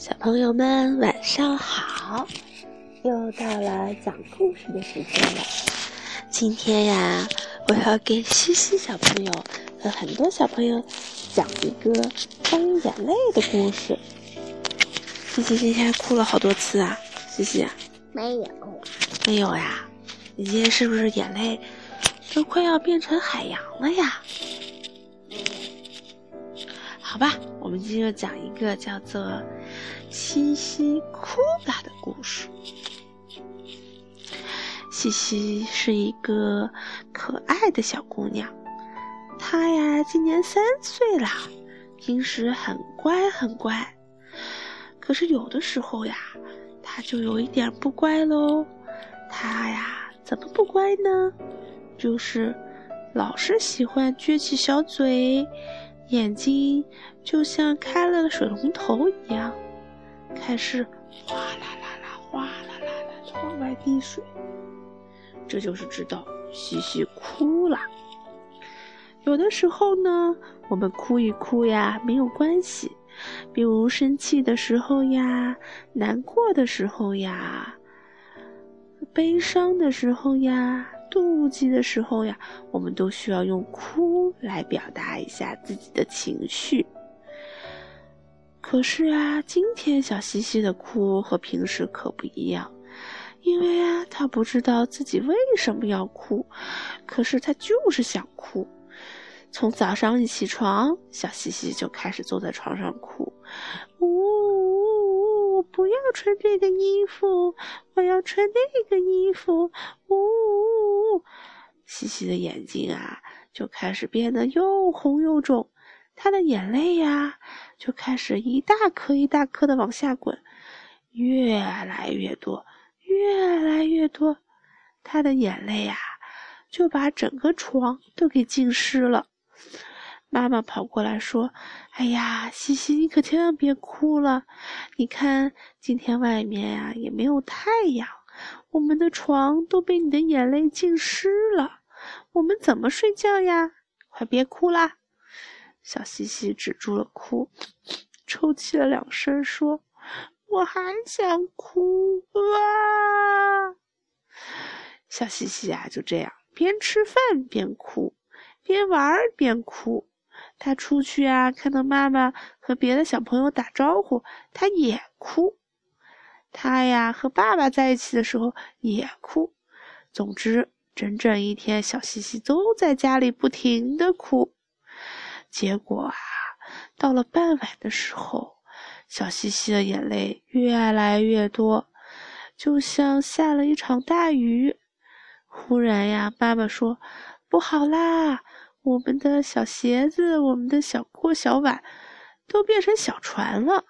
小朋友们晚上好，又到了讲故事的时间了。今天呀，我要给西西小朋友和很多小朋友讲一个关于眼泪的故事。西西今天哭了好多次啊，西西。没有，没有呀。你今天是不是眼泪都快要变成海洋了呀？好吧，我们今天就讲一个叫做《西西哭了》的故事。西西是一个可爱的小姑娘，她呀今年三岁啦，平时很乖很乖。可是有的时候呀，她就有一点不乖喽。她呀怎么不乖呢？就是老是喜欢撅起小嘴。眼睛就像开了水龙头一样，开始哗啦啦啦、哗啦啦啦往外滴水。这就是知道西西哭了。有的时候呢，我们哭一哭呀没有关系，比如生气的时候呀、难过的时候呀、悲伤的时候呀。妒忌的时候呀，我们都需要用哭来表达一下自己的情绪。可是啊，今天小西西的哭和平时可不一样，因为啊，他不知道自己为什么要哭，可是他就是想哭。从早上一起床，小西西就开始坐在床上哭，呜，我不要穿这个衣服，我要穿那个衣服，呜呜呜，西西的眼睛啊就开始变得又红又肿，她的眼泪呀就开始一大颗一大颗的往下滚，越来越多，越来越多，她的眼泪呀就把整个床都给浸湿了。妈妈跑过来说：“哎呀，西西，你可千万别哭了！你看，今天外面呀也没有太阳，我们的床都被你的眼泪浸湿了，我们怎么睡觉呀？快别哭啦！”小西西止住了哭，抽泣了两声，说：“我还想哭啊！”小西西啊，就这样边吃饭边哭。边玩边哭，他出去啊，看到妈妈和别的小朋友打招呼，他也哭。他呀和爸爸在一起的时候也哭。总之，整整一天，小西西都在家里不停的哭。结果啊，到了傍晚的时候，小西西的眼泪越来越多，就像下了一场大雨。忽然呀，妈妈说。不好啦！我们的小鞋子、我们的小锅、小碗，都变成小船了。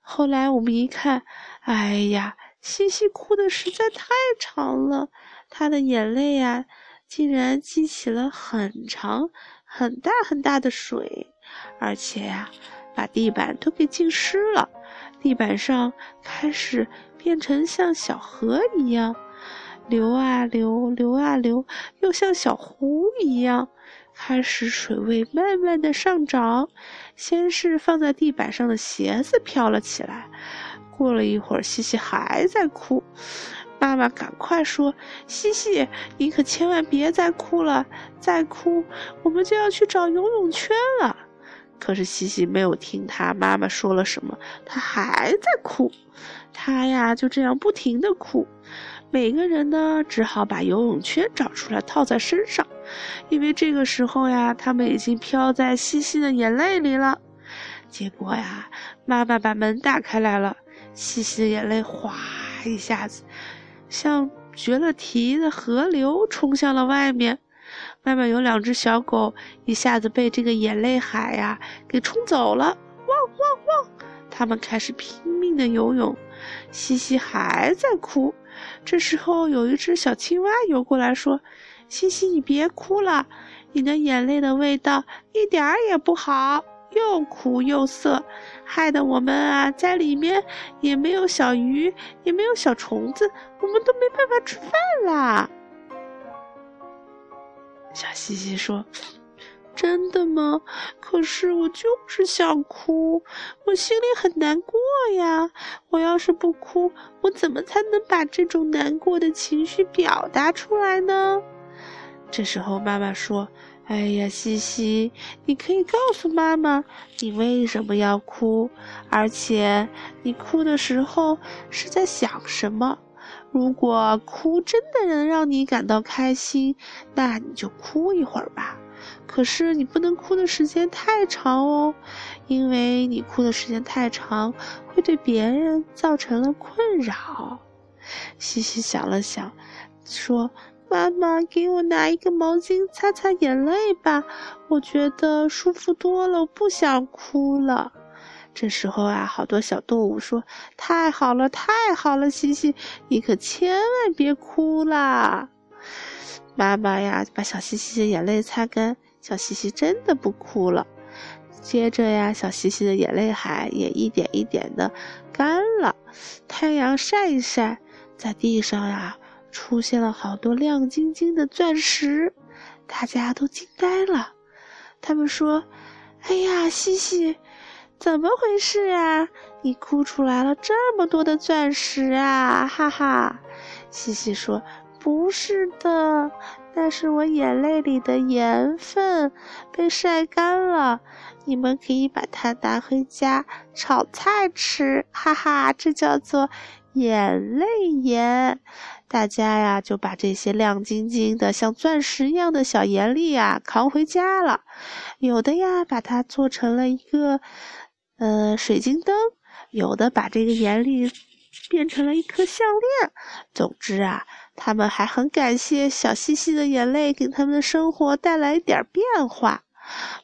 后来我们一看，哎呀，西西哭的实在太长了，她的眼泪呀，竟然积起了很长、很大、很大的水，而且呀，把地板都给浸湿了。地板上开始变成像小河一样。流啊流，流啊流，又像小湖一样，开始水位慢慢的上涨。先是放在地板上的鞋子飘了起来，过了一会儿，西西还在哭。妈妈赶快说：“西西，你可千万别再哭了，再哭我们就要去找游泳圈了。”可是西西没有听他妈妈说了什么，他还在哭。他呀就这样不停的哭。每个人呢，只好把游泳圈找出来套在身上，因为这个时候呀，他们已经飘在西西的眼泪里了。结果呀，妈妈把门打开来了，西西的眼泪哗一下子，像绝了堤的河流冲向了外面。外面有两只小狗，一下子被这个眼泪海呀给冲走了，汪汪汪！他们开始拼命的游泳，西西还在哭。这时候，有一只小青蛙游过来说：“西西，你别哭了，你的眼泪的味道一点儿也不好，又苦又涩，害得我们啊在里面也没有小鱼，也没有小虫子，我们都没办法吃饭啦。”小西西说：“真的吗？可是我就是想哭，我心里很难过呀。我要是不哭，我怎么才能把这种难过的情绪表达出来呢？这时候，妈妈说：“哎呀，西西，你可以告诉妈妈，你为什么要哭，而且你哭的时候是在想什么。”如果哭真的能让你感到开心，那你就哭一会儿吧。可是你不能哭的时间太长哦，因为你哭的时间太长，会对别人造成了困扰。西西想了想，说：“妈妈，给我拿一个毛巾擦擦眼泪吧，我觉得舒服多了，不想哭了。”这时候啊，好多小动物说：“太好了，太好了，西西，你可千万别哭啦！”妈妈呀，把小西西的眼泪擦干，小西西真的不哭了。接着呀，小西西的眼泪海也一点一点的干了。太阳晒一晒，在地上呀，出现了好多亮晶晶的钻石，大家都惊呆了。他们说：“哎呀，西西！”怎么回事啊？你哭出来了这么多的钻石啊！哈哈，西西说：“不是的，那是我眼泪里的盐分被晒干了。你们可以把它拿回家炒菜吃。”哈哈，这叫做眼泪盐。大家呀就把这些亮晶晶的像钻石一样的小盐粒啊扛回家了。有的呀把它做成了一个。呃，水晶灯，有的把这个眼里变成了一颗项链。总之啊，他们还很感谢小西西的眼泪给他们的生活带来一点变化。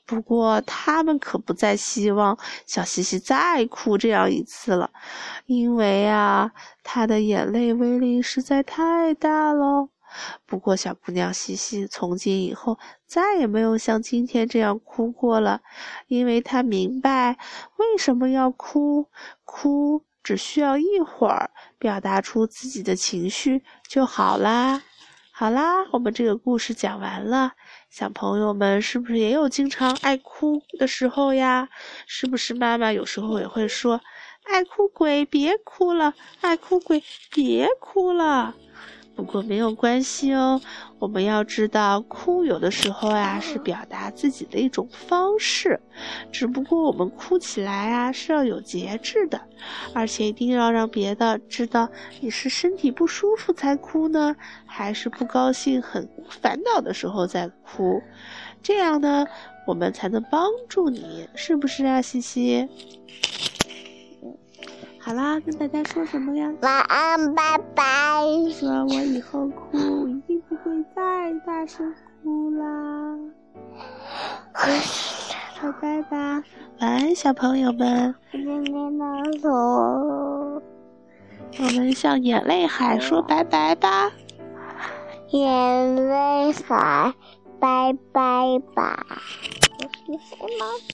不过，他们可不再希望小西西再哭这样一次了，因为啊，他的眼泪威力实在太大了。不过，小姑娘西西从今以后再也没有像今天这样哭过了，因为她明白为什么要哭。哭只需要一会儿，表达出自己的情绪就好啦。好啦，我们这个故事讲完了。小朋友们是不是也有经常爱哭的时候呀？是不是妈妈有时候也会说：“爱哭鬼，别哭了！爱哭鬼，别哭了！”不过没有关系哦，我们要知道，哭有的时候呀是表达自己的一种方式，只不过我们哭起来啊是要有节制的，而且一定要让别的知道你是身体不舒服才哭呢，还是不高兴、很烦恼的时候在哭，这样呢，我们才能帮助你，是不是啊，西西？好啦，跟大家说什么呀？晚安，拜拜。说我以后哭一定不会再大声哭啦。拜拜吧，晚安，小朋友们。我们向眼泪海说拜拜吧。眼泪海，拜拜吧。我是谁吗？